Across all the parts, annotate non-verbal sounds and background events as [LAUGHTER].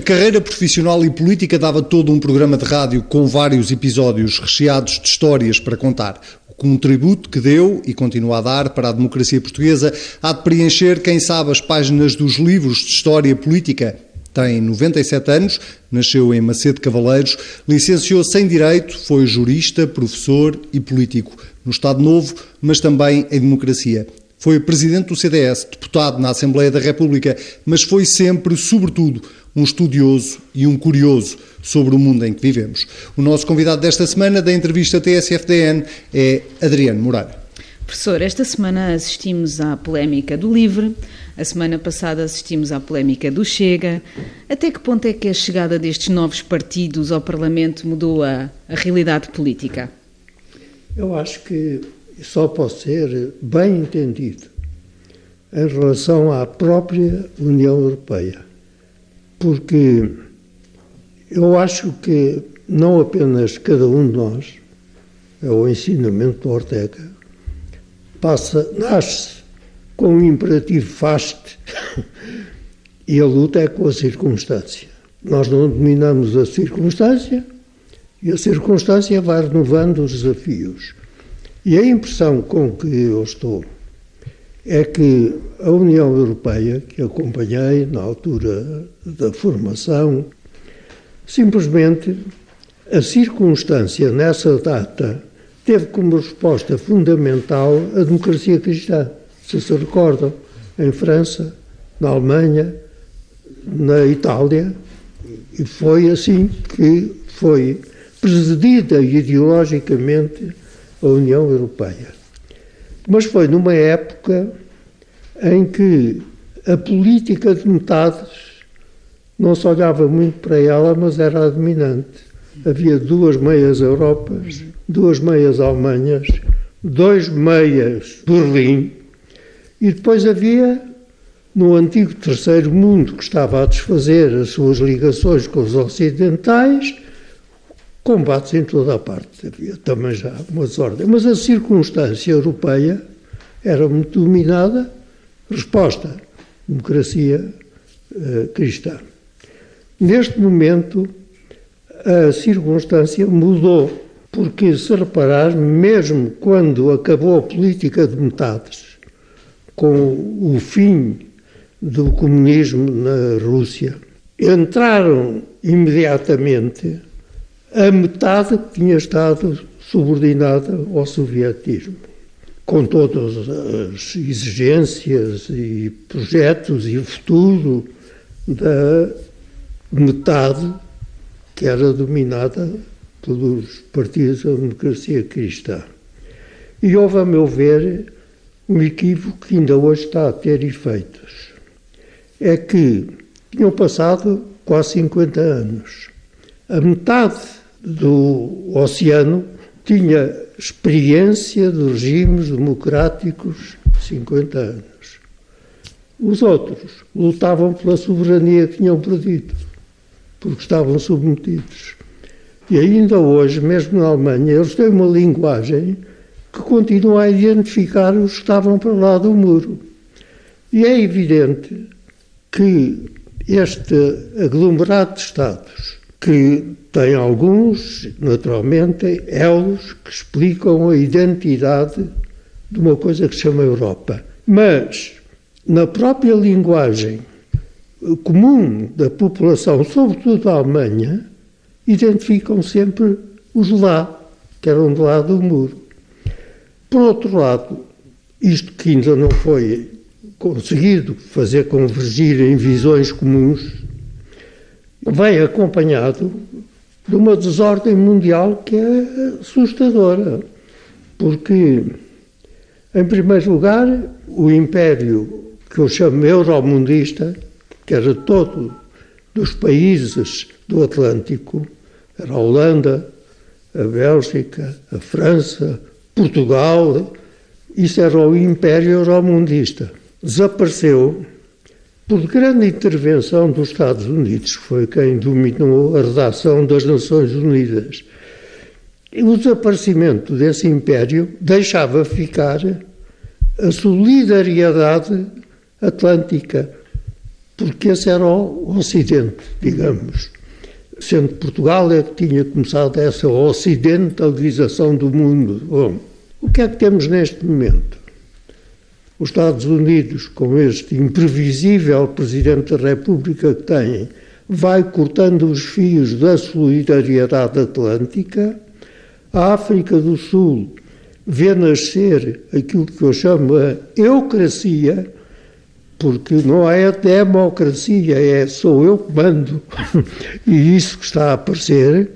A carreira profissional e política dava todo um programa de rádio com vários episódios recheados de histórias para contar. O contributo que deu e continua a dar para a democracia portuguesa há de preencher, quem sabe, as páginas dos livros de história política. Tem 97 anos, nasceu em Macedo Cavaleiros, licenciou-se em Direito, foi jurista, professor e político no Estado Novo, mas também em democracia. Foi presidente do CDS, deputado na Assembleia da República, mas foi sempre, sobretudo, um estudioso e um curioso sobre o mundo em que vivemos. O nosso convidado desta semana da entrevista TSFDN é Adriano Moreira. Professor, esta semana assistimos à polémica do LIVRE, a semana passada assistimos à polémica do Chega. Até que ponto é que a chegada destes novos partidos ao Parlamento mudou a, a realidade política? Eu acho que só pode ser bem entendido em relação à própria União Europeia. Porque eu acho que não apenas cada um de nós, é o ensinamento do Ortega, passa, nasce com um imperativo faste e a luta é com a circunstância. Nós não dominamos a circunstância e a circunstância vai renovando os desafios. E a impressão com que eu estou é que a União Europeia, que acompanhei na altura da formação, simplesmente a circunstância nessa data teve como resposta fundamental a democracia cristã. Se se recordam, em França, na Alemanha, na Itália, e foi assim que foi presidida ideologicamente a União Europeia. Mas foi numa época em que a política de metades não se olhava muito para ela, mas era a dominante. Havia duas meias Europas, duas meias Alemanhas, dois meias Berlim, e depois havia, no antigo Terceiro Mundo, que estava a desfazer as suas ligações com os ocidentais, combates em toda a parte. Havia também já uma desordem. Mas a circunstância europeia era muito dominada. Resposta: democracia uh, cristã. Neste momento, a circunstância mudou, porque, se reparar, mesmo quando acabou a política de metades, com o fim do comunismo na Rússia, entraram imediatamente a metade tinha estado subordinada ao sovietismo, com todas as exigências e projetos e o futuro da metade que era dominada pelos partidos da democracia cristã. E houve, a meu ver, um equívoco que ainda hoje está a ter efeitos. É que tinham passado quase 50 anos. A metade do oceano tinha experiência de regimes democráticos 50 anos. Os outros lutavam pela soberania que tinham perdido, porque estavam submetidos. E ainda hoje, mesmo na Alemanha, eles têm uma linguagem que continua a identificar os que estavam para lá do muro. E é evidente que este aglomerado de Estados que tem alguns, naturalmente, elos que explicam a identidade de uma coisa que se chama Europa. Mas, na própria linguagem comum da população, sobretudo da Alemanha, identificam sempre os lá, que eram do lado do muro. Por outro lado, isto que ainda não foi conseguido fazer convergir em visões comuns, vem acompanhado de uma desordem mundial que é assustadora. Porque, em primeiro lugar, o império que eu chamo euromundista, que era todo dos países do Atlântico, era a Holanda, a Bélgica, a França, Portugal, isso era o império euromundista. Desapareceu por grande intervenção dos Estados Unidos, que foi quem dominou a redação das Nações Unidas. E o desaparecimento desse império deixava ficar a solidariedade atlântica, porque esse era o Ocidente, digamos. Sendo Portugal é que tinha começado essa ocidentalização do mundo. Bom, o que é que temos neste momento? Os Estados Unidos, com este imprevisível Presidente da República que têm, vai cortando os fios da solidariedade atlântica. A África do Sul vê nascer aquilo que eu chamo a eucracia, porque não é democracia, é sou eu que mando. [LAUGHS] e isso que está a aparecer,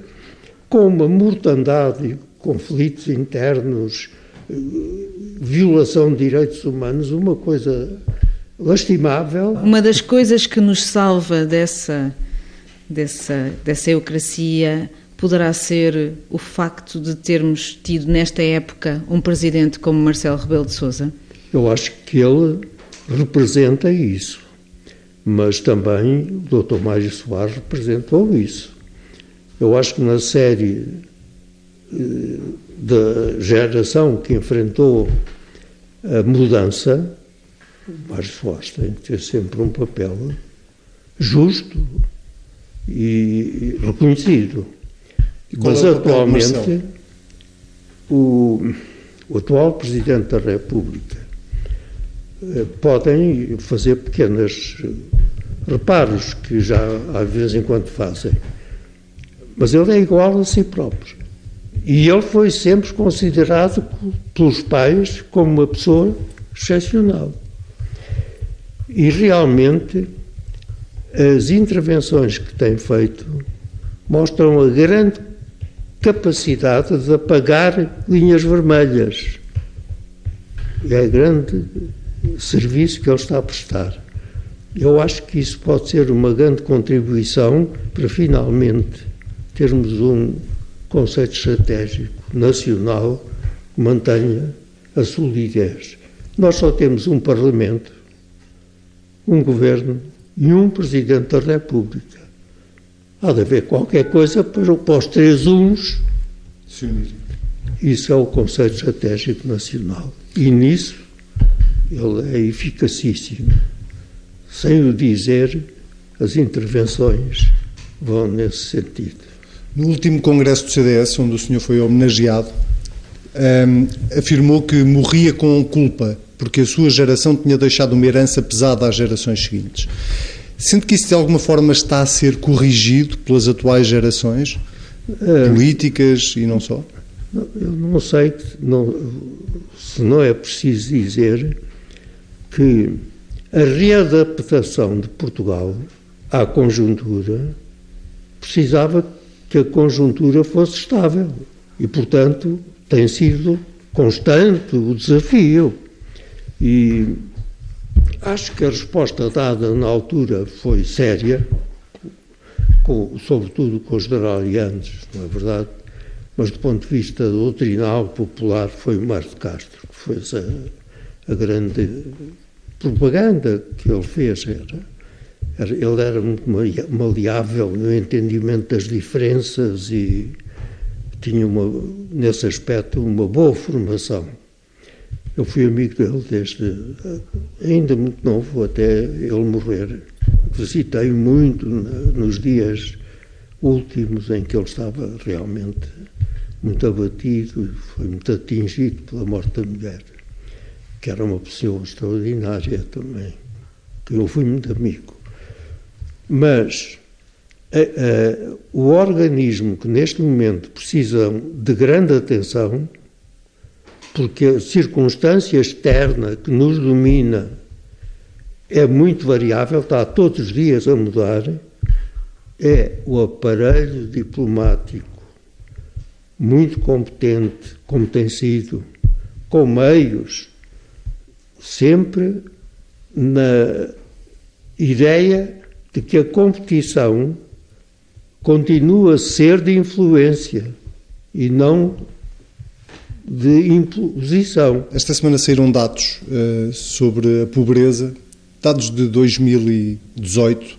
com uma mortandade, conflitos internos, violação de direitos humanos, uma coisa lastimável. Uma das coisas que nos salva dessa, dessa, dessa eucracia poderá ser o facto de termos tido nesta época um presidente como Marcelo Rebelo de Sousa? Eu acho que ele representa isso, mas também o Dr. Mário Soares representou isso. Eu acho que na série eh, da geração que enfrentou a mudança, o Mário Soares tem que ter sempre um papel justo e reconhecido. E Mas é atualmente o, o atual Presidente da República eh, podem fazer pequenos reparos que já às vezes em quando fazem. Mas ele é igual a si próprio. E ele foi sempre considerado pelos pais como uma pessoa excepcional. E realmente as intervenções que tem feito mostram a grande capacidade de apagar linhas vermelhas. É grande serviço que ele está a prestar. Eu acho que isso pode ser uma grande contribuição para finalmente termos um conceito estratégico nacional que mantenha a solidez. Nós só temos um Parlamento, um Governo e um Presidente da República. Há de haver qualquer coisa para, para os três uns se unirem. Isso é o conceito estratégico nacional. E nisso ele é eficacíssimo. Sem o dizer, as intervenções vão nesse sentido. No último congresso do CDS, onde o senhor foi homenageado, um, afirmou que morria com culpa, porque a sua geração tinha deixado uma herança pesada às gerações seguintes. Sente que isso de alguma forma está a ser corrigido pelas atuais gerações, políticas e não só? Eu não sei não, se não é preciso dizer que a readaptação de Portugal à conjuntura precisava que a conjuntura fosse estável. E, portanto, tem sido constante o desafio. E acho que a resposta dada na altura foi séria, com, sobretudo com os generalianos, não é verdade? Mas do ponto de vista doutrinal, popular, foi o Mário de Castro, que foi a, a grande propaganda que ele fez. Era ele era muito maleável no entendimento das diferenças e tinha, uma, nesse aspecto, uma boa formação. Eu fui amigo dele desde ainda muito novo, até ele morrer. Visitei muito nos dias últimos em que ele estava realmente muito abatido foi muito atingido pela morte da mulher, que era uma pessoa extraordinária também, que eu fui muito amigo. Mas o organismo que neste momento precisa de grande atenção, porque a circunstância externa que nos domina é muito variável, está todos os dias a mudar, é o aparelho diplomático muito competente, como tem sido, com meios, sempre na ideia de que a competição continua a ser de influência e não de imposição. Esta semana saíram dados uh, sobre a pobreza, dados de 2018,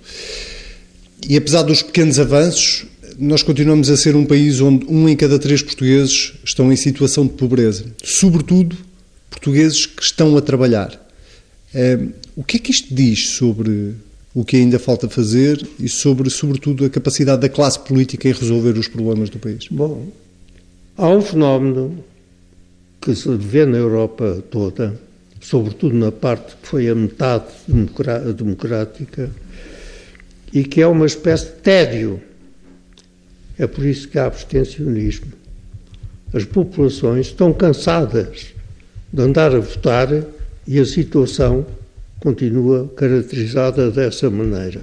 e apesar dos pequenos avanços, nós continuamos a ser um país onde um em cada três portugueses estão em situação de pobreza, sobretudo portugueses que estão a trabalhar. Uh, o que é que isto diz sobre o que ainda falta fazer e sobre, sobretudo, a capacidade da classe política em resolver os problemas do país? Bom, há um fenómeno que se vê na Europa toda, sobretudo na parte que foi a metade democrática, e que é uma espécie de tédio. É por isso que há abstencionismo. As populações estão cansadas de andar a votar e a situação continua caracterizada dessa maneira.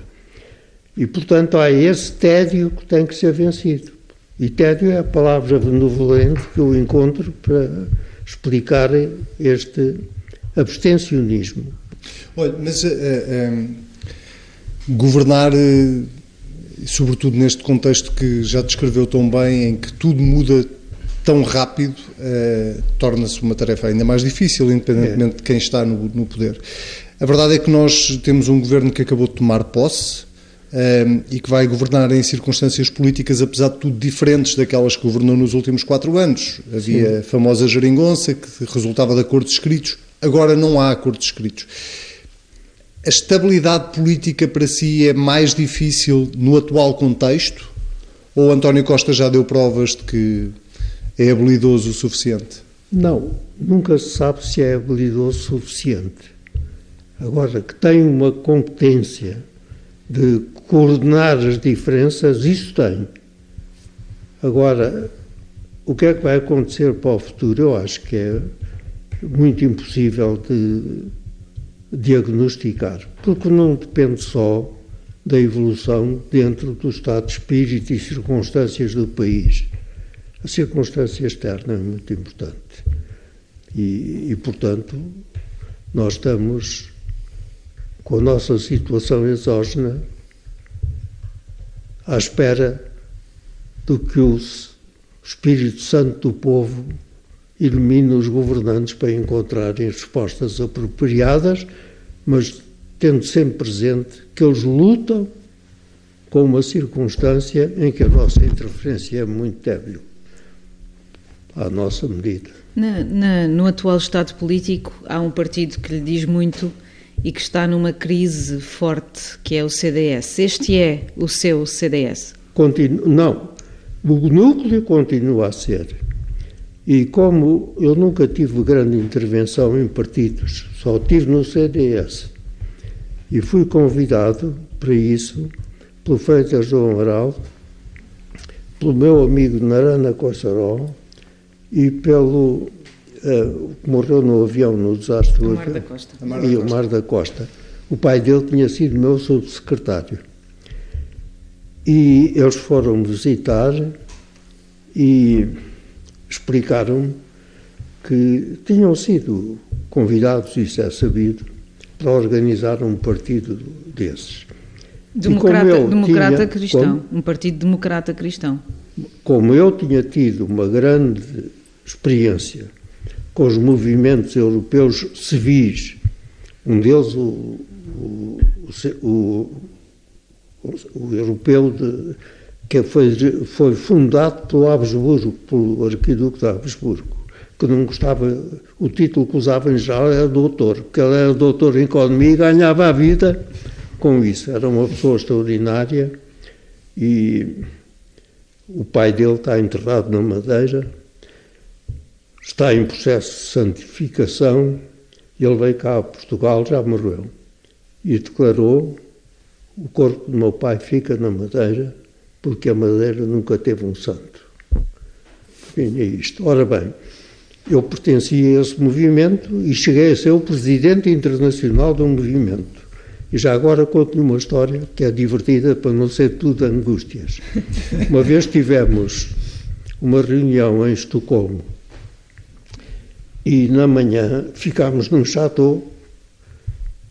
E, portanto, há esse tédio que tem que ser vencido. E tédio é a palavra benevolente que eu encontro para explicar este abstencionismo. Olha, mas uh, uh, governar, uh, sobretudo neste contexto que já descreveu tão bem, em que tudo muda tão rápido, torna-se uma tarefa ainda mais difícil, independentemente é. de quem está no, no poder. A verdade é que nós temos um governo que acabou de tomar posse um, ehm, e que vai governar em circunstâncias políticas, apesar de tudo, diferentes daquelas que governou nos últimos quatro anos. Havia Sim. a famosa geringonça, que resultava de acordos escritos. Agora não há acordos escritos. A estabilidade política para si é mais difícil no atual contexto? Ou António Costa já deu provas de que é habilidoso o suficiente? Não, nunca se sabe se é habilidoso o suficiente. Agora, que tem uma competência de coordenar as diferenças, isso tem. Agora, o que é que vai acontecer para o futuro? Eu acho que é muito impossível de diagnosticar, porque não depende só da evolução dentro do estado de espírito e circunstâncias do país. A circunstância externa é muito importante. E, e portanto, nós estamos com a nossa situação exógena, à espera do que o Espírito Santo do povo ilumine os governantes para encontrarem respostas apropriadas, mas tendo sempre presente que eles lutam com uma circunstância em que a nossa interferência é muito débil, à nossa medida. Na, na, no atual estado político, há um partido que lhe diz muito e que está numa crise forte, que é o CDS. Este é o seu CDS? Continu não. O núcleo continua a ser. E como eu nunca tive grande intervenção em partidos, só tive no CDS, e fui convidado para isso pelo Freitas João Amaral, pelo meu amigo Narana Cossarol e pelo uh, morreu no avião no desastre o Mar da Costa. e o Mar da Costa. O pai dele tinha sido meu subsecretário. E eles foram visitar e explicaram que tinham sido convidados, isso é sabido, para organizar um partido desses. Democrata, democrata tinha, cristão, como, um partido democrata cristão. Como eu tinha tido uma grande experiência com os movimentos europeus civis. Um deles, o, o, o, o europeu de, que foi, foi fundado pelo Habsburgo, pelo arquiduque de Habsburgo, que não gostava, o título que usava em geral era doutor, porque ele era doutor em economia e ganhava a vida com isso. Era uma pessoa extraordinária e o pai dele está enterrado na Madeira está em processo de santificação. Ele veio cá a Portugal, já morreu, e declarou: o corpo do meu pai fica na Madeira, porque a Madeira nunca teve um santo. Enfim, é isto. Ora bem, eu pertencia a esse movimento e cheguei a ser o presidente internacional do movimento. E já agora conto-lhe uma história que é divertida para não ser tudo angústias. Uma vez tivemos uma reunião em Estocolmo e na manhã ficámos num chateau.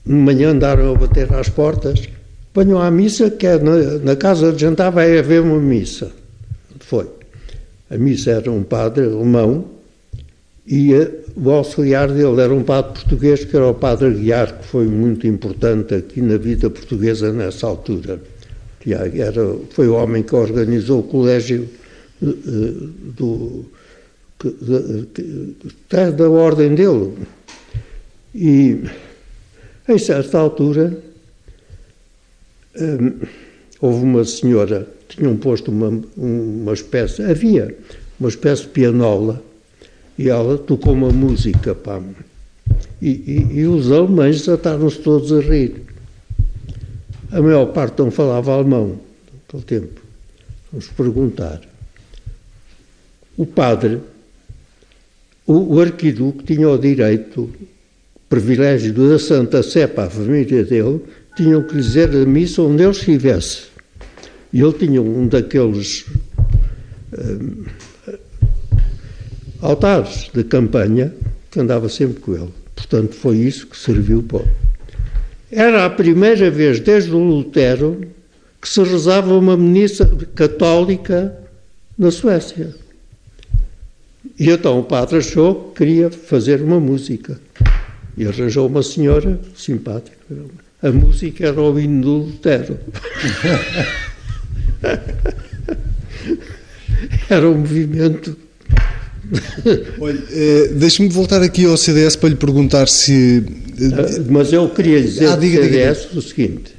De manhã andaram a bater às portas. Venham à missa, que é na, na casa de jantar vai haver uma missa. Foi. A missa era um padre alemão e o auxiliar dele era um padre português, que era o padre Aguiar, que foi muito importante aqui na vida portuguesa nessa altura. Era, foi o homem que organizou o colégio está da ordem dele. E, em certa altura, hum, houve uma senhora, tinham posto uma, uma espécie, havia uma espécie de pianola, e ela tocou uma música, pá. E, e, e os alemães desataram-se todos a rir. A maior parte não falava alemão naquele tempo. Vamos perguntar. O padre, o, o arquiduque, tinha o direito, privilégio da Santa Sé para a família dele, tinham que dizer a missa onde ele estivesse. E ele tinha um daqueles um, altares de campanha que andava sempre com ele. Portanto, foi isso que serviu para. Era a primeira vez desde o Lutero que se rezava uma missa católica na Suécia. E então o padre achou que queria fazer uma música. E arranjou uma senhora simpática. A música era o hino do Lutero. [LAUGHS] era um movimento. Olha, eh, deixe-me voltar aqui ao CDS para lhe perguntar se. Ah, mas eu queria dizer ah, diga, CDS diga. o seguinte: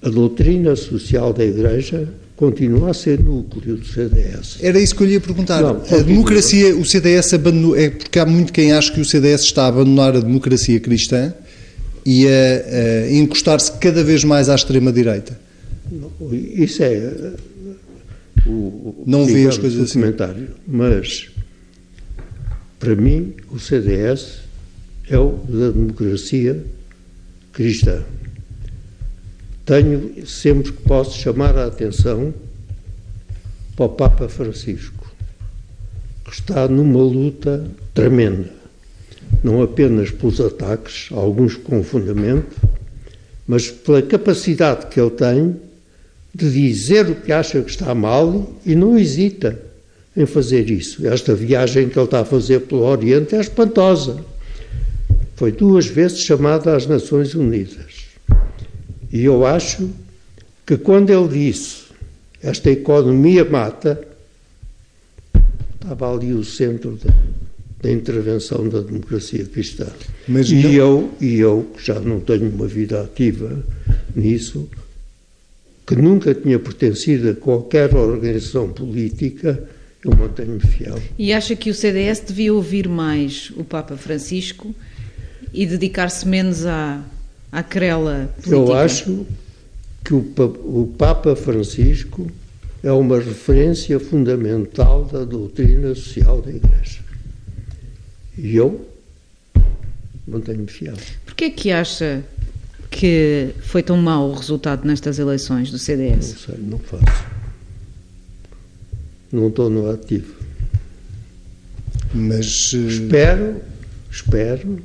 a doutrina social da Igreja continua a ser núcleo do CDS. Era isso que eu lhe ia perguntar. Não, a democracia, o CDS abandonou, é porque há muito quem acha que o CDS está a abandonar a democracia cristã e a, a encostar-se cada vez mais à extrema-direita. Isso é o, não vê as coisas assim. Mas, para mim, o CDS é o da democracia cristã. Tenho, sempre que posso, chamar a atenção para o Papa Francisco, que está numa luta tremenda, não apenas pelos ataques, alguns com fundamento, mas pela capacidade que ele tem de dizer o que acha que está mal e não hesita em fazer isso. Esta viagem que ele está a fazer pelo Oriente é espantosa. Foi duas vezes chamada às Nações Unidas. E eu acho que quando ele disse esta economia mata, estava ali o centro da, da intervenção da democracia cristã. Mas e, não... eu, e eu, que já não tenho uma vida ativa nisso, que nunca tinha pertencido a qualquer organização política, eu mantenho-me fiel. E acha que o CDS devia ouvir mais o Papa Francisco e dedicar-se menos à, à querela política? Eu acho que o, o Papa Francisco é uma referência fundamental da doutrina social da Igreja. E eu mantenho-me fiel. Porquê é que acha que foi tão mau o resultado nestas eleições do CDS? Não sei, não faço. Não estou no ativo. Mas. Uh... Espero, espero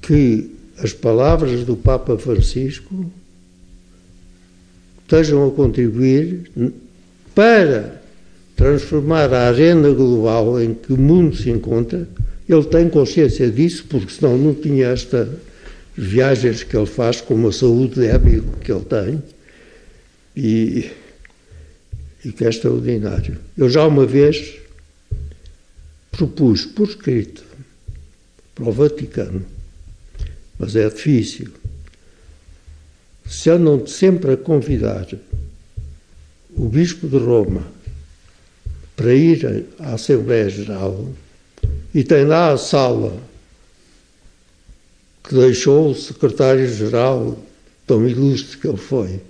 que as palavras do Papa Francisco estejam a contribuir para transformar a agenda global em que o mundo se encontra. Ele tem consciência disso, porque senão não tinha esta viagens que ele faz com uma saúde débil que ele tem e, e que é extraordinário. Eu já uma vez propus por escrito para o Vaticano, mas é difícil. Se andam sempre a convidar o Bispo de Roma para ir à Assembleia Geral e tem lá a sala que deixou o secretário-geral tão ilustre que ele foi.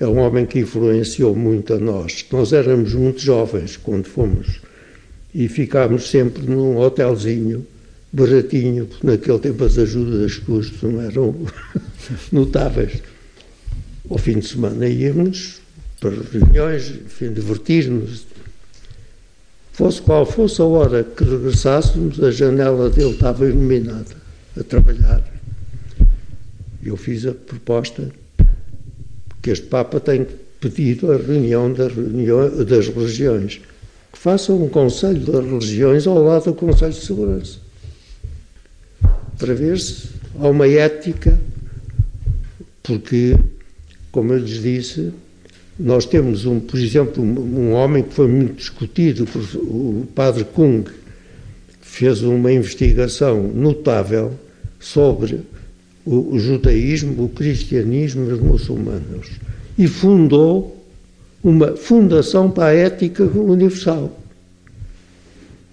É um homem que influenciou muito a nós. Nós éramos muito jovens quando fomos e ficámos sempre num hotelzinho baratinho, porque naquele tempo as ajudas de custo não eram [LAUGHS] notáveis. Ao fim de semana íamos para reuniões, enfim, divertir-nos. Fosse qual fosse a hora que regressássemos, a janela dele estava iluminada a trabalhar. Eu fiz a proposta que este Papa tem pedido a reunião das, das religiões, que façam um Conselho das Religiões ao lado do Conselho de Segurança, se há uma ética, porque, como eu lhes disse, nós temos, um, por exemplo, um, homem que foi muito discutido, o padre Kung, fez uma investigação notável sobre o judaísmo, o cristianismo e os muçulmanos. E fundou uma fundação para a ética universal.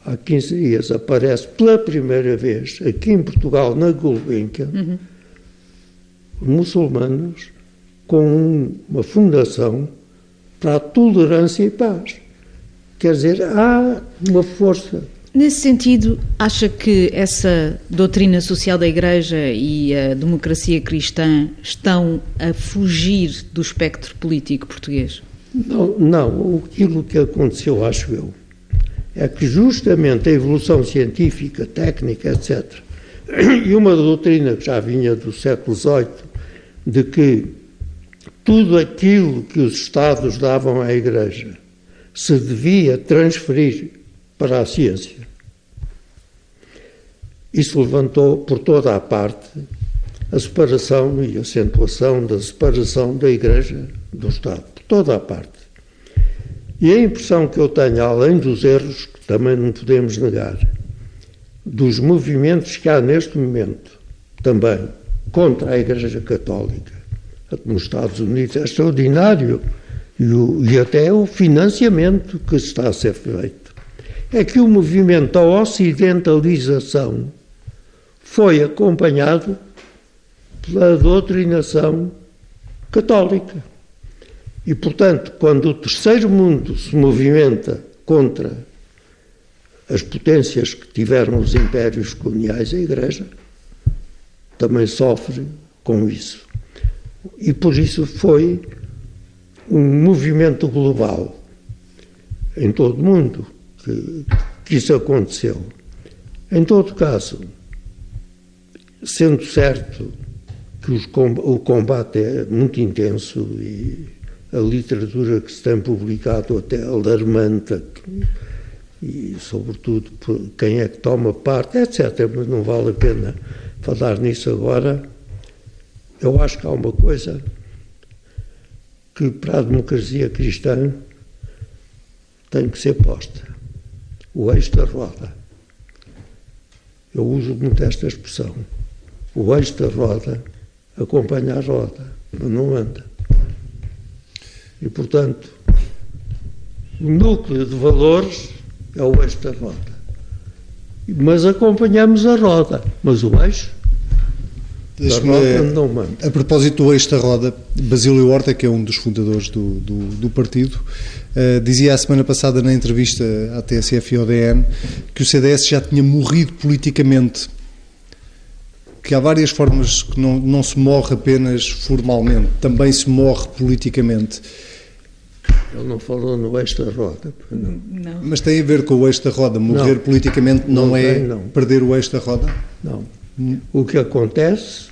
Há 15 dias aparece pela primeira vez aqui em Portugal, na Gulbenkian, uhum. muçulmanos com uma fundação para a tolerância e paz. Quer dizer, há uma força Nesse sentido, acha que essa doutrina social da Igreja e a democracia cristã estão a fugir do espectro político português? Não, não. Aquilo que aconteceu, acho eu, é que justamente a evolução científica, técnica, etc., [CLEARS THROAT] e uma doutrina que já vinha do século XVIII, de que tudo aquilo que os Estados davam à Igreja se devia transferir para a ciência. Isso levantou por toda a parte a separação e acentuação da separação da Igreja do Estado, por toda a parte. E a impressão que eu tenho, além dos erros que também não podemos negar, dos movimentos que há neste momento também contra a Igreja Católica nos Estados Unidos é extraordinário e, o, e até o financiamento que está a ser feito é que o movimento da ocidentalização foi acompanhado pela doutrinação católica. E, portanto, quando o terceiro mundo se movimenta contra as potências que tiveram os impérios coloniais, a Igreja também sofre com isso. E por isso foi um movimento global em todo o mundo que, que isso aconteceu. Em todo caso, sendo certo que os, o combate é muito intenso e a literatura que se tem publicado até alarmante e sobretudo quem é que toma parte, etc. Mas não vale a pena falar nisso agora. Eu acho que há uma coisa que para a democracia cristã tem que ser posta o eixo da roda. Eu uso muito esta expressão. O eixo da roda acompanha a roda, mas não anda. E, portanto, o núcleo de valores é o eixo da roda. Mas acompanhamos a roda, mas o eixo a propósito do eixo da roda, Basílio Horta, que é um dos fundadores do, do, do partido, uh, dizia a semana passada na entrevista à TSF e ao DN que o CDS já tinha morrido politicamente. Que há várias formas que não, não se morre apenas formalmente, também se morre politicamente. Ele não falou no eixo da roda. Não. não. Mas tem a ver com o eixo da roda. Morrer não. politicamente não, não é tem, perder o eixo da roda? Não. O que acontece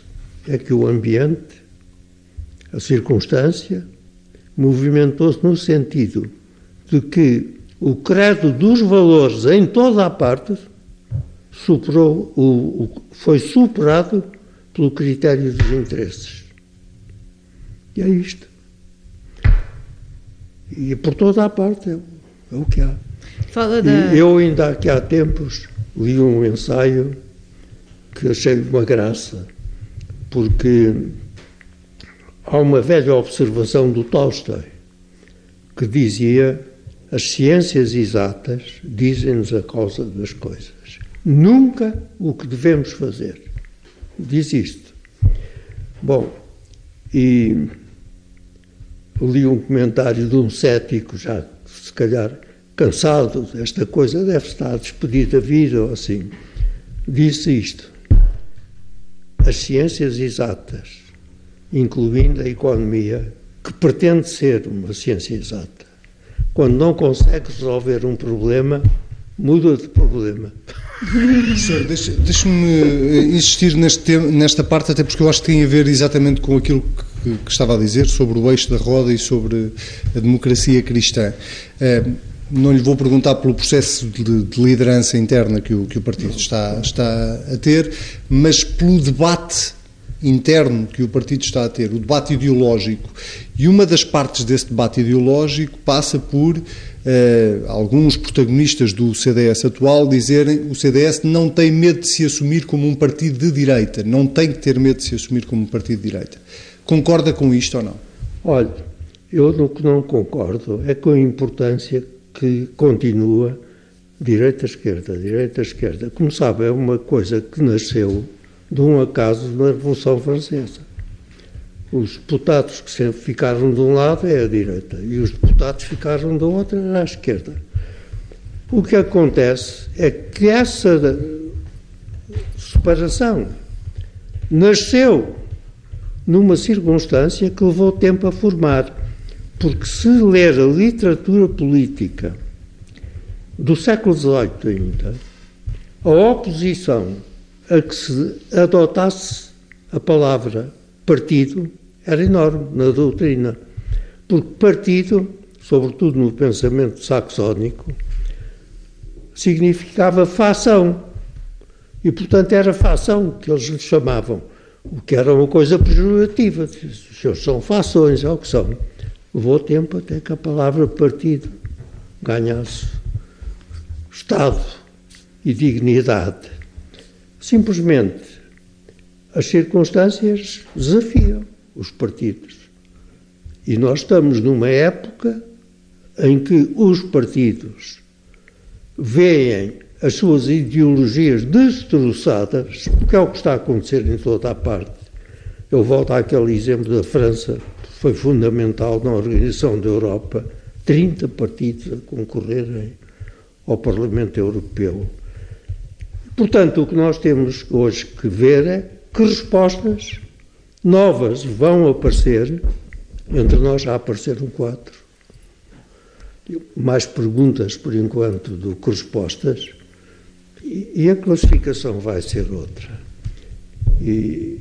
é que o ambiente, a circunstância, movimentou-se no sentido de que o credo dos valores em toda a parte superou, o, o, foi superado pelo critério dos interesses. E é isto. E por toda a parte é, é o que há. Fala da... Eu ainda aqui há tempos li um ensaio que achei uma graça porque há uma velha observação do Tolstói que dizia as ciências exatas dizem-nos a causa das coisas, nunca o que devemos fazer. Diz isto. Bom, e li um comentário de um cético, já se calhar cansado desta coisa, deve estar despedido da vida ou assim. Disse isto as ciências exatas, incluindo a economia, que pretende ser uma ciência exata, quando não consegue resolver um problema, muda de problema. [LAUGHS] Senhor, deixe-me eh, insistir neste nesta parte, até porque eu acho que tem a ver exatamente com aquilo que, que, estava a dizer sobre o eixo da roda e sobre a democracia cristã. Eh, não lhe vou perguntar pelo processo de, de liderança interna que o, que o partido está, está a ter, mas pelo debate interno que o partido está a ter, o debate ideológico. E uma das partes desse debate ideológico passa por alguns protagonistas do CDS atual dizerem o CDS não tem medo de se assumir como um partido de direita, não tem que ter medo de se assumir como um partido de direita. Concorda com isto ou não? Olha, eu no que não concordo é com a importância que continua direita-esquerda, direita-esquerda. Como sabe, é uma coisa que nasceu de um acaso na Revolução Francesa. Os deputados que sempre ficaram de um lado é a direita e os deputados ficaram do outro é a esquerda. O que acontece é que essa separação nasceu numa circunstância que levou tempo a formar. Porque se ler a literatura política do século XVIII ainda, a oposição a que se adotasse a palavra partido era enorme na doutrina. Porque partido, sobretudo no pensamento saxónico, significava fação. E, portanto, era fação que eles lhe chamavam, o que era uma coisa pejorativa. Os seus são fações, é o que são. Levou tempo até que a palavra partido ganhasse Estado e dignidade. Simplesmente as circunstâncias desafiam os partidos. E nós estamos numa época em que os partidos veem as suas ideologias destroçadas, porque é o que está a acontecer em toda a parte. Eu volto àquele exemplo da França, que foi fundamental na organização da Europa, 30 partidos a concorrerem ao Parlamento Europeu. Portanto, o que nós temos hoje que ver é que respostas novas vão aparecer. Entre nós já apareceram quatro. Mais perguntas, por enquanto, do que respostas. E, a classificação vai ser outra. E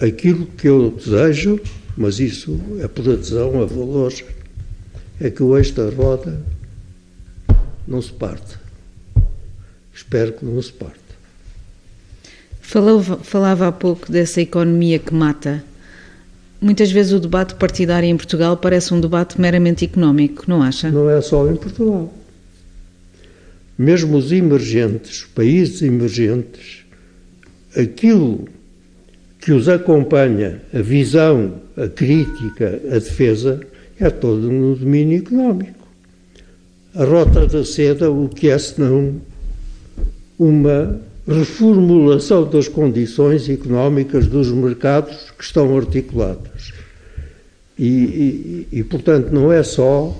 aquilo que eu desejo, mas isso é por adesão a valores, é que o eixo da roda não se parte. Espero que não se parte. Falava, falava há pouco dessa economia que mata. Muitas vezes o debate partidário em Portugal parece um debate meramente económico, não acha? Não é só em Portugal. Mesmo os emergentes, países emergentes, aquilo que os acompanha, a visão, a crítica, a defesa, é todo no domínio económico a Rota da Seda, o que é senão uma reformulação das condições económicas dos mercados que estão articulados. E, e, e, portanto, não é só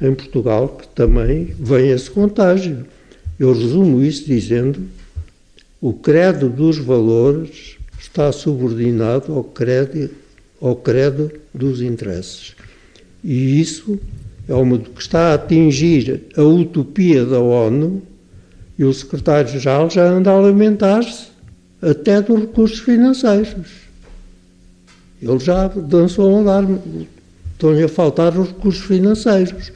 em Portugal que também vem esse contágio. Eu resumo isso dizendo o credo dos valores está subordinado ao credo, ao credo dos interesses. E isso é uma que está a atingir a utopia da ONU e o secretário-geral já anda a lamentar-se até dos recursos financeiros. Ele já dançou um alarme. Estão-lhe a faltar os recursos financeiros.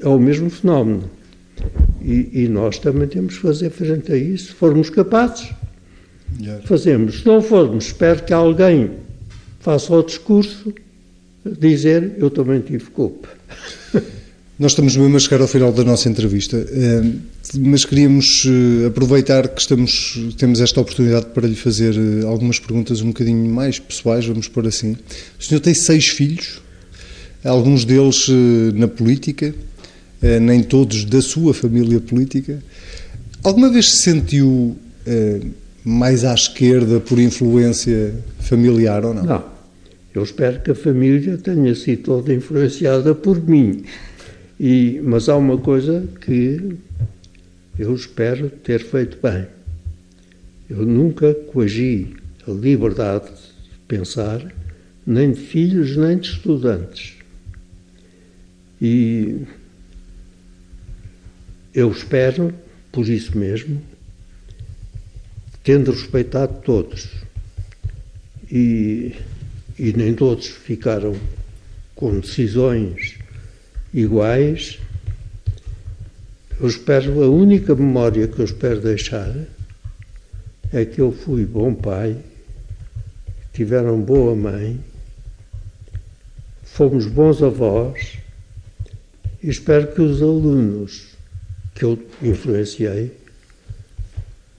É o mesmo fenómeno. E, e, nós também temos que fazer frente a isso. Se formos capazes, fazemos. Se não formos, espero que alguém faça o discurso dizer eu também tive culpa. [LAUGHS] Nós estamos mesmo a chegar ao final da nossa entrevista, eh, mas queríamos eh, aproveitar que estamos, temos esta oportunidade para lhe fazer eh, algumas perguntas um bocadinho mais pessoais, vamos pôr assim. O senhor tem seis filhos, alguns deles na política, nem todos da sua família política. Alguma vez se sentiu mais à esquerda por influência familiar ou não? Não. Eu espero que a família tenha sido toda influenciada por mim. E, mas há uma coisa que eu espero ter feito bem. Eu nunca coagi a liberdade de pensar, nem de filhos, nem de estudantes. E eu espero, por isso mesmo, tendo respeitado todos. E e nem todos ficaram com decisões iguais, eu espero, a única memória que eu espero deixar é que eu fui bom pai, tiveram boa mãe, fomos bons avós e e espero que os alunos que eu influenciei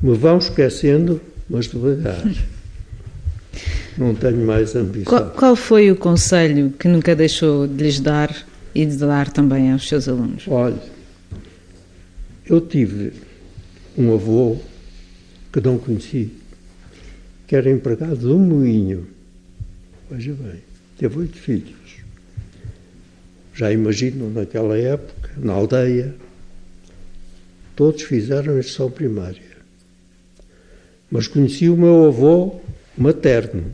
me vão esquecendo, mas devagar. [LAUGHS] Não tenho mais ambição. Qual, qual, foi o conselho que nunca deixou de lhes dar e de dar também aos seus alunos? Olha, eu tive um avô que não conheci, que era empregado de um moinho. Veja bem, teve oito filhos. Já imagino naquela época, na aldeia, todos fizeram instrução primária. Mas conheci o meu avô materno.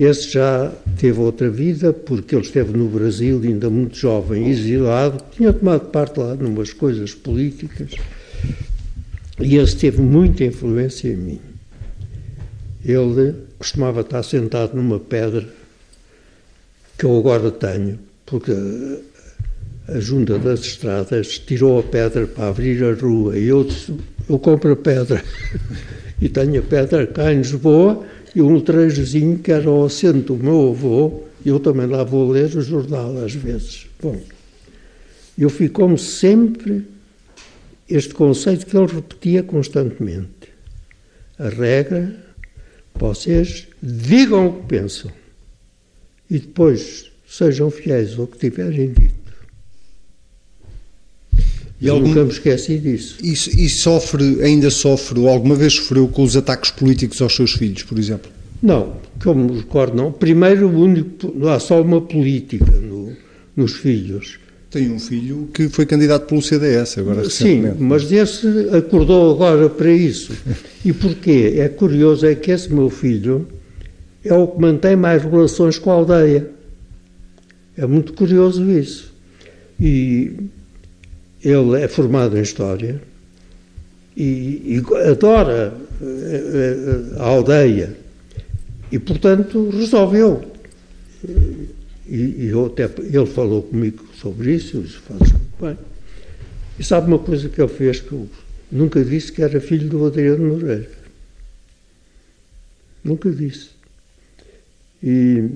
Esse já teve outra vida, porque ele esteve no Brasil, ainda muito jovem, exilado, tinha tomado parte lá numas coisas políticas, e esse teve muita influência em mim. Ele costumava estar sentado numa pedra que eu agora tenho, porque a junta das estradas tirou a pedra para abrir a rua e eu eu compro a pedra. [LAUGHS] e tenho a pedra cá em Lisboa e um letreirozinho que era o assento do meu avô, eu também lá vou ler o jornal às vezes. Bom, eu ficou-me sempre este conceito que ele repetia constantemente. A regra, vocês digam o que pensam e depois sejam fiéis ao que tiverem dito. E algum... Nunca me esqueci disso. E, e, sofre, ainda sofre, ou alguma vez sofreu com os ataques políticos aos seus filhos, por exemplo? Não, que eu me recordo, não. Primeiro, o único, não há só uma política no, nos filhos. Tem um filho que foi candidato pelo CDS agora. Sim, mas esse acordou agora para isso. E porquê? É curioso, é que esse meu filho é o que mantém mais relações com a aldeia. É muito curioso isso. E ele é formado em História e, e adora eh, eh, a aldeia e, portanto, resolveu. E, eu até, ele falou comigo sobre isso, eu disse, faz bem. E sabe uma coisa que ele fez que eu nunca disse que era filho do Adriano Moreira. Nunca disse. E,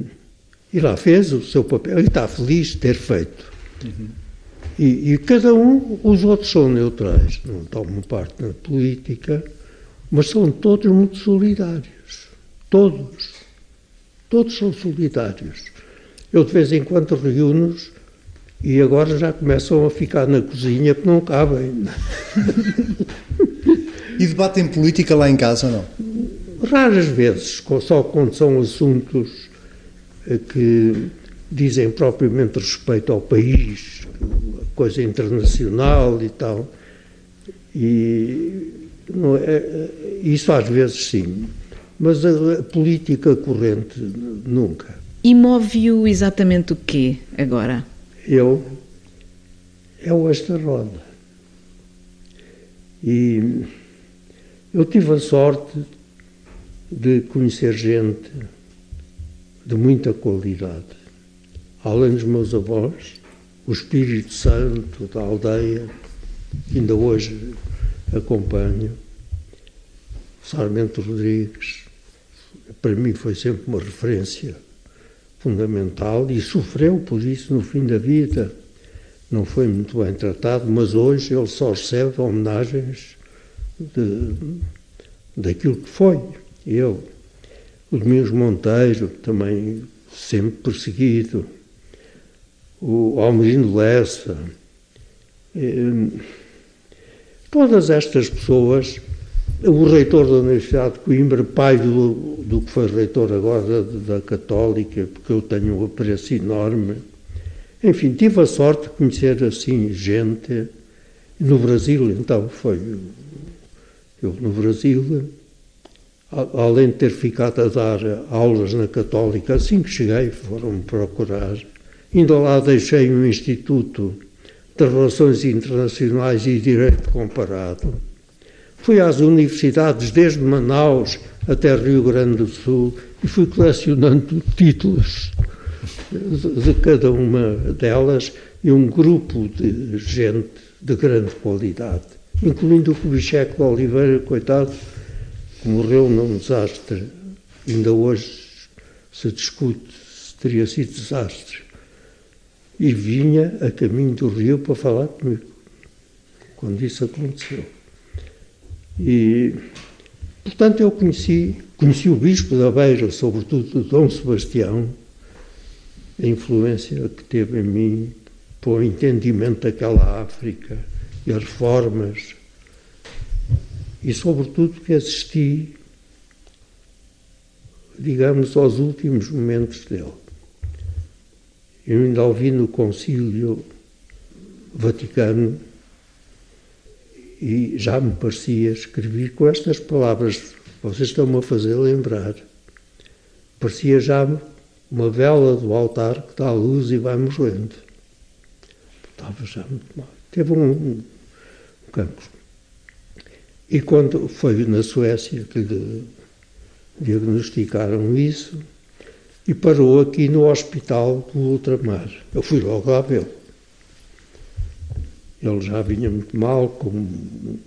e lá fez o seu papel e está feliz de ter feito. Uhum. E, e, cada um, os outros são neutrais, não tomam parte na política, mas são todos muito solidários. Todos. Todos são solidários. Eu de vez em quando reúno-os e agora já começam a ficar na cozinha porque não cabem. [LAUGHS] e debatem política lá em casa, não? Raras vezes, só quando são assuntos eh, que dizem propriamente respeito ao país, coisa internacional e tal. E é, isso às vezes sim, mas a, a política corrente nunca. E move-o exatamente o quê agora? Eu é o esta roda. E eu tive a sorte de conhecer gente de muita qualidade. Além dos meus avós, o Espírito Santo da aldeia, que ainda hoje acompanho, Sarmento Rodrigues, para mim foi sempre uma referência fundamental e sofreu por isso no fim da vida. Não foi muito bem tratado, mas hoje ele só recebe homenagens de, daquilo que foi. Eu, o Domingos Monteiro, também sempre perseguido, o Almerino Lessa, eh, todas estas pessoas, o reitor da Universidade de Coimbra, pai do, do que foi reitor agora da, da Católica, porque eu tenho um apreço enorme. Enfim, tive a sorte de conhecer assim gente. No Brasil, então, foi. Eu no Brasil, além de ter ficado a dar aulas na Católica, assim que cheguei, foram-me procurar Ainda lá deixei um Instituto de Relações Internacionais e Direito Comparado. Fui às universidades desde Manaus até Rio Grande do Sul e fui colecionando títulos de cada uma delas e um grupo de gente de grande qualidade, incluindo o Kubitschek de Oliveira, coitado, que morreu num desastre. Ainda hoje se discute se teria sido desastre e vinha a caminho do rio para falar comigo, quando isso aconteceu. E, portanto, eu conheci, conheci o Bispo da Beira, sobretudo Dom Sebastião, a influência que teve em mim para o entendimento daquela África e as reformas, e sobretudo que assisti, digamos, aos últimos momentos dele. Eu ainda ouvi no Concílio Vaticano e já me parecia escrever com estas palavras, vocês estão-me a fazer lembrar. Parecia já uma vela do altar que dá luz e vai morrendo. Estava já muito mal. Teve um, um cancro. E quando foi na Suécia que lhe diagnosticaram isso, e parou aqui no hospital do ultramar. Eu fui logo lá vê-lo. Ele já vinha muito mal, com um,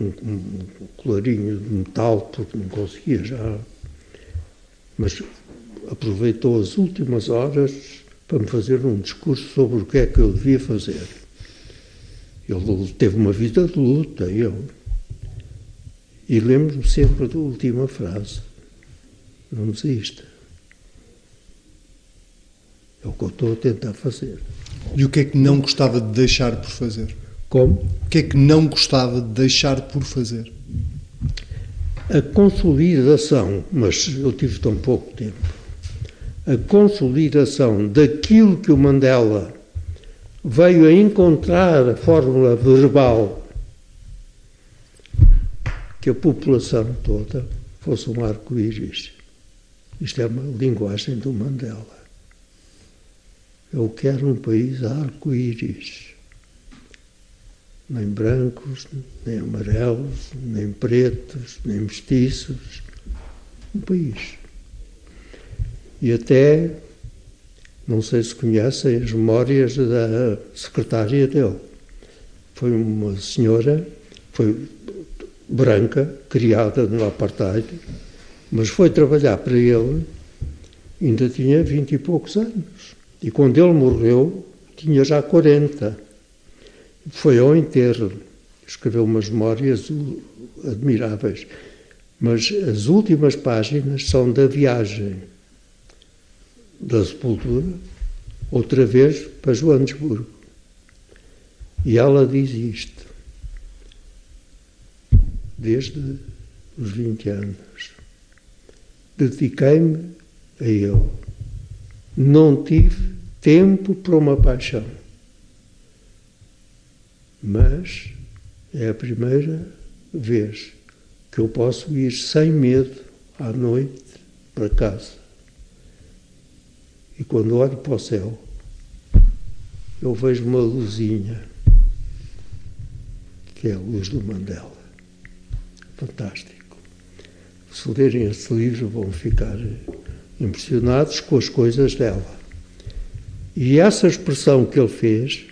um, colarinho de metal, porque não conseguia já. Mas aproveitou as últimas horas para me fazer um discurso sobre o que é que eu devia fazer. Ele teve uma vida de luta, eu. E lembro-me sempre da última frase: não desista. É o que eu estou a tentar fazer. E o que é que não gostava de deixar por fazer? Como? O que é que não gostava de deixar por fazer? A consolidação, mas eu tive tão pouco tempo, a consolidação daquilo que o Mandela veio a encontrar a fórmula verbal que a população toda fosse um arco-íris. Isto é uma linguagem do Mandela. Eu quero um país arco-íris. Nem brancos, nem amarelos, nem pretos, nem mestiços. Um país. E até, não sei se conhecem as memórias da secretária dele. Foi uma senhora, foi branca, criada no apartheid, mas foi trabalhar para ele, ainda tinha vinte e poucos anos. E quando ele morreu, tinha já 40. Foi ao enterro. Escreveu umas memórias admiráveis. Mas as últimas páginas são da viagem da sepultura, outra vez para Joanesburgo. E ela diz isto, desde os 20 anos. Dediquei-me a ele não tive tempo para uma paixão. Mas é a primeira vez que eu posso ir sem medo à noite para casa. E quando olho para o céu, eu vejo uma luzinha, que é a luz do Mandela. Fantástico. Se lerem esse livro, vão ficar impressionados com as coisas dela. E essa expressão que ele fez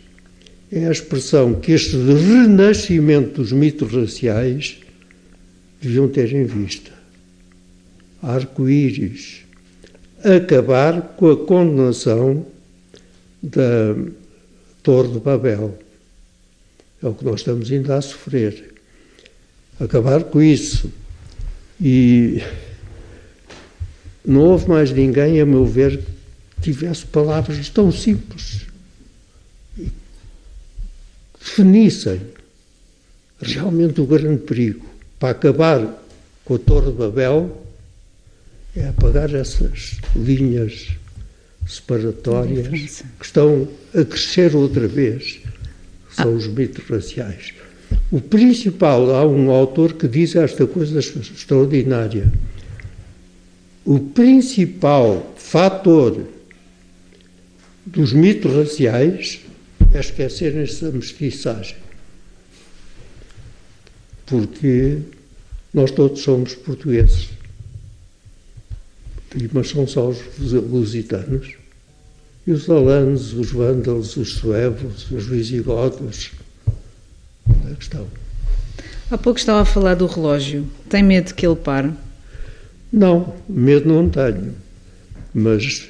é a expressão que este renascimento dos mitos raciais deviam ter em vista. Arco-íris. Acabar com a condenação da Torre de Babel. É o que nós estamos ainda a sofrer. Acabar com isso. E não houve mais ninguém, a meu ver, que tivesse palavras tão simples. Definissem realmente o grande perigo para acabar com a Torre de Babel é apagar essas linhas separatórias que estão a crescer outra vez. São ah. os mitos raciais. O principal, há um autor que diz esta coisa extraordinária o principal fator dos mitos raciais é esquecerem-se da mestiçagem. Porque nós todos somos portugueses. Mas são só os lusitanos. E os alanos, os vândalos, os suevos, os visigodos. É a questão. Há pouco estava a falar do relógio. Tem medo que ele pare? Não, medo não tenho. mas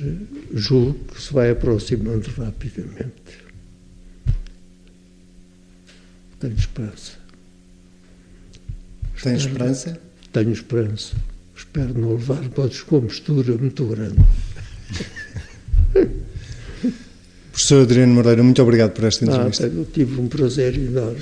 julgo que se vai aproximando rapidamente. Tenho esperança. Tem esperança? Tenho esperança. Espero não levar uma descompostura muito grande. [LAUGHS] Professor Adriano Moreira, muito obrigado por esta entrevista. Ah, eu tive um prazer enorme.